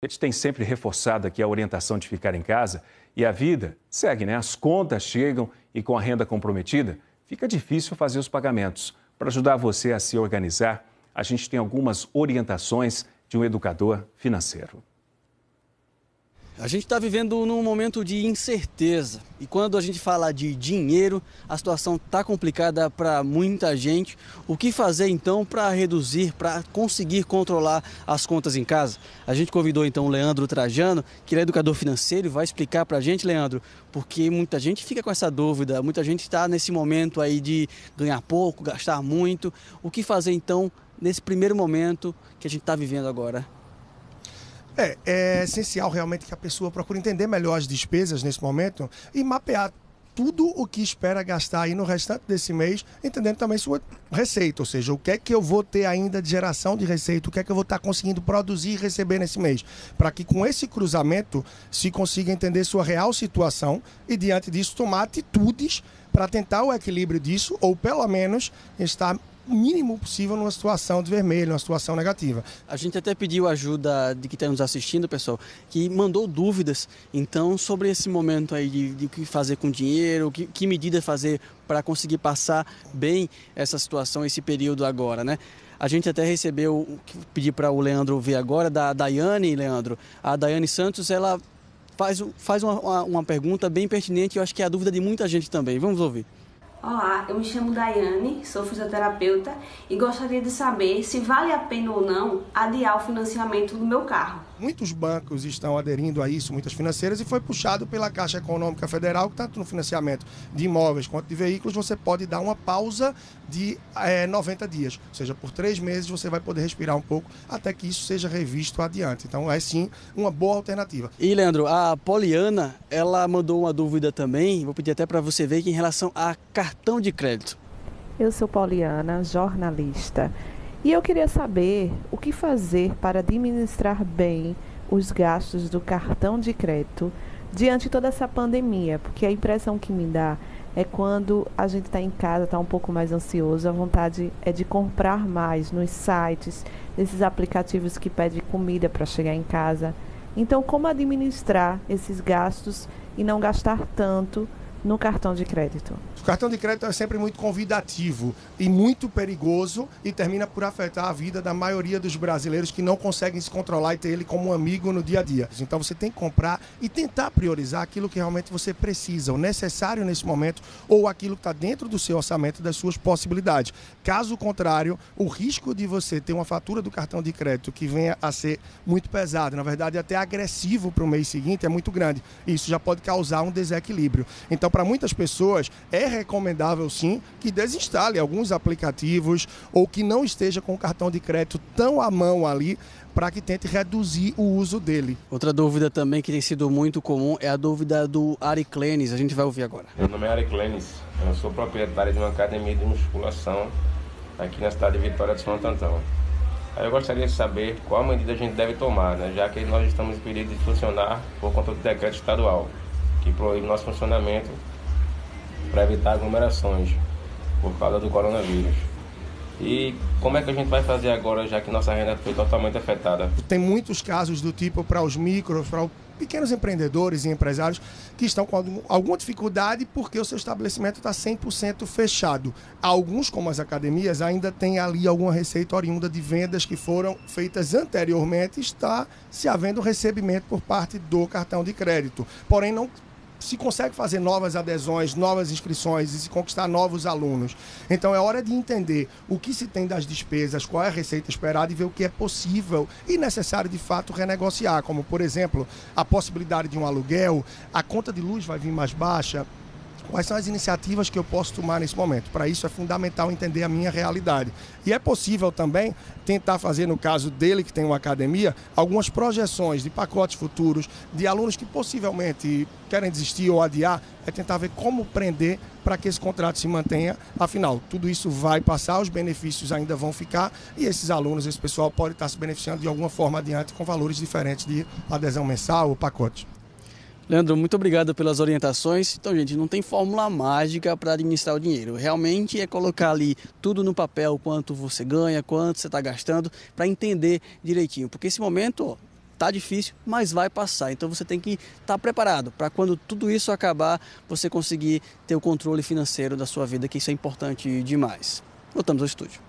A gente tem sempre reforçado aqui a orientação de ficar em casa e a vida segue, né? As contas chegam e com a renda comprometida, fica difícil fazer os pagamentos. Para ajudar você a se organizar, a gente tem algumas orientações de um educador financeiro. A gente está vivendo num momento de incerteza e quando a gente fala de dinheiro, a situação está complicada para muita gente. O que fazer então para reduzir, para conseguir controlar as contas em casa? A gente convidou então o Leandro Trajano, que é educador financeiro, e vai explicar para a gente, Leandro, porque muita gente fica com essa dúvida, muita gente está nesse momento aí de ganhar pouco, gastar muito. O que fazer então nesse primeiro momento que a gente está vivendo agora? É, é essencial realmente que a pessoa procure entender melhor as despesas nesse momento e mapear tudo o que espera gastar aí no restante desse mês, entendendo também sua receita, ou seja, o que é que eu vou ter ainda de geração de receita, o que é que eu vou estar conseguindo produzir e receber nesse mês, para que com esse cruzamento se consiga entender sua real situação e diante disso tomar atitudes para tentar o equilíbrio disso ou pelo menos estar mínimo possível numa situação de vermelho, numa situação negativa. A gente até pediu ajuda de quem está nos assistindo, pessoal, que mandou dúvidas, então, sobre esse momento aí de, o que fazer com dinheiro, que, que medida fazer para conseguir passar bem essa situação, esse período agora, né? A gente até recebeu, pedi para o Leandro ver agora, da Daiane, Leandro. A Daiane Santos, ela faz, faz uma, uma pergunta bem pertinente, eu acho que é a dúvida de muita gente também. Vamos ouvir. Olá, eu me chamo Daiane, sou fisioterapeuta e gostaria de saber se vale a pena ou não adiar o financiamento do meu carro. Muitos bancos estão aderindo a isso, muitas financeiras, e foi puxado pela Caixa Econômica Federal, que tanto no financiamento de imóveis quanto de veículos, você pode dar uma pausa de é, eh, 90 dias. Ou seja, por três meses você vai poder respirar um pouco até que isso seja revisto adiante. Então é sim uma boa alternativa. E Leandro, a Poliana, ela mandou uma dúvida também, vou pedir até para você ver que em relação a cartão de crédito. Eu sou Poliana, jornalista. E eu queria saber o que fazer para administrar bem os gastos do cartão de crédito diante de toda essa pandemia, porque a impressão que me dá é quando a gente está em casa, está um pouco mais ansioso, a vontade é de comprar mais nos sites, nesses aplicativos que pedem comida para chegar em casa. Então, como administrar esses gastos e não gastar tanto no cartão de crédito? O cartão de crédito é sempre muito convidativo e muito perigoso e termina por afetar a vida da maioria dos brasileiros que não conseguem se controlar e ter ele como um amigo no dia a dia. Então você tem que comprar e tentar priorizar aquilo que realmente você precisa, o necessário nesse momento ou aquilo que está dentro do seu orçamento das suas possibilidades. Caso contrário, o risco de você ter uma fatura do cartão de crédito que venha a ser muito pesada, na verdade até agressivo para o mês seguinte, é muito grande. Isso já pode causar um desequilíbrio. Então, para muitas pessoas, é recomendável sim que desinstale alguns aplicativos ou que não esteja com o cartão de crédito tão à mão ali para que tente reduzir o uso dele. Outra dúvida também que tem sido muito comum é a dúvida do Ari Clenis. A gente vai ouvir agora. Meu nome é Ari Clenis. Eu sou proprietário de uma academia de musculação aqui na cidade de Vitória de Santo Antão. Aí eu gostaria de saber qual medida a gente deve tomar, né? já que nós estamos impedidos de funcionar por conta do decreto estadual, que proíbe nosso funcionamento para evitar aglomerações por causa do coronavírus. E como é que a gente vai fazer agora, já que nossa renda foi totalmente afetada? Tem muitos casos do tipo para os micros, para os pequenos empreendedores e empresários que estão com alguma dificuldade porque o seu estabelecimento está 100% fechado. Alguns, como as academias, ainda têm ali alguma receita oriunda de vendas que foram feitas anteriormente, está se havendo recebimento por parte do cartão de crédito. Porém, não se consegue fazer novas adesões, novas inscrições e se conquistar novos alunos. Então é hora de entender o que se tem das despesas, qual é a receita esperada e ver o que é possível e necessário de fato renegociar, como por exemplo, a possibilidade de um aluguel, a conta de luz vai vir mais baixa, quais são as iniciativas que eu posso tomar nesse momento. Para isso é fundamental entender a minha realidade. E é possível também tentar fazer, no caso dele que tem uma academia, algumas projeções de pacotes futuros de alunos que possivelmente querem desistir ou adiar, é tentar ver como prender para que esse contrato se mantenha. Afinal, tudo isso vai passar, os benefícios ainda vão ficar e esses alunos, esse pessoal pode estar se beneficiando de alguma forma adiante com valores diferentes de adesão mensal ou pacote. Leandro, muito obrigado pelas orientações. Então, gente, não tem fórmula mágica para administrar o dinheiro. Realmente é colocar ali tudo no papel, quanto você ganha, quanto você está gastando, para entender direitinho. Porque esse momento, tá difícil, mas vai passar. Então você tem que estar tá preparado para quando tudo isso acabar, você conseguir ter o controle financeiro da sua vida, que isso é importante demais. Voltamos ao estúdio.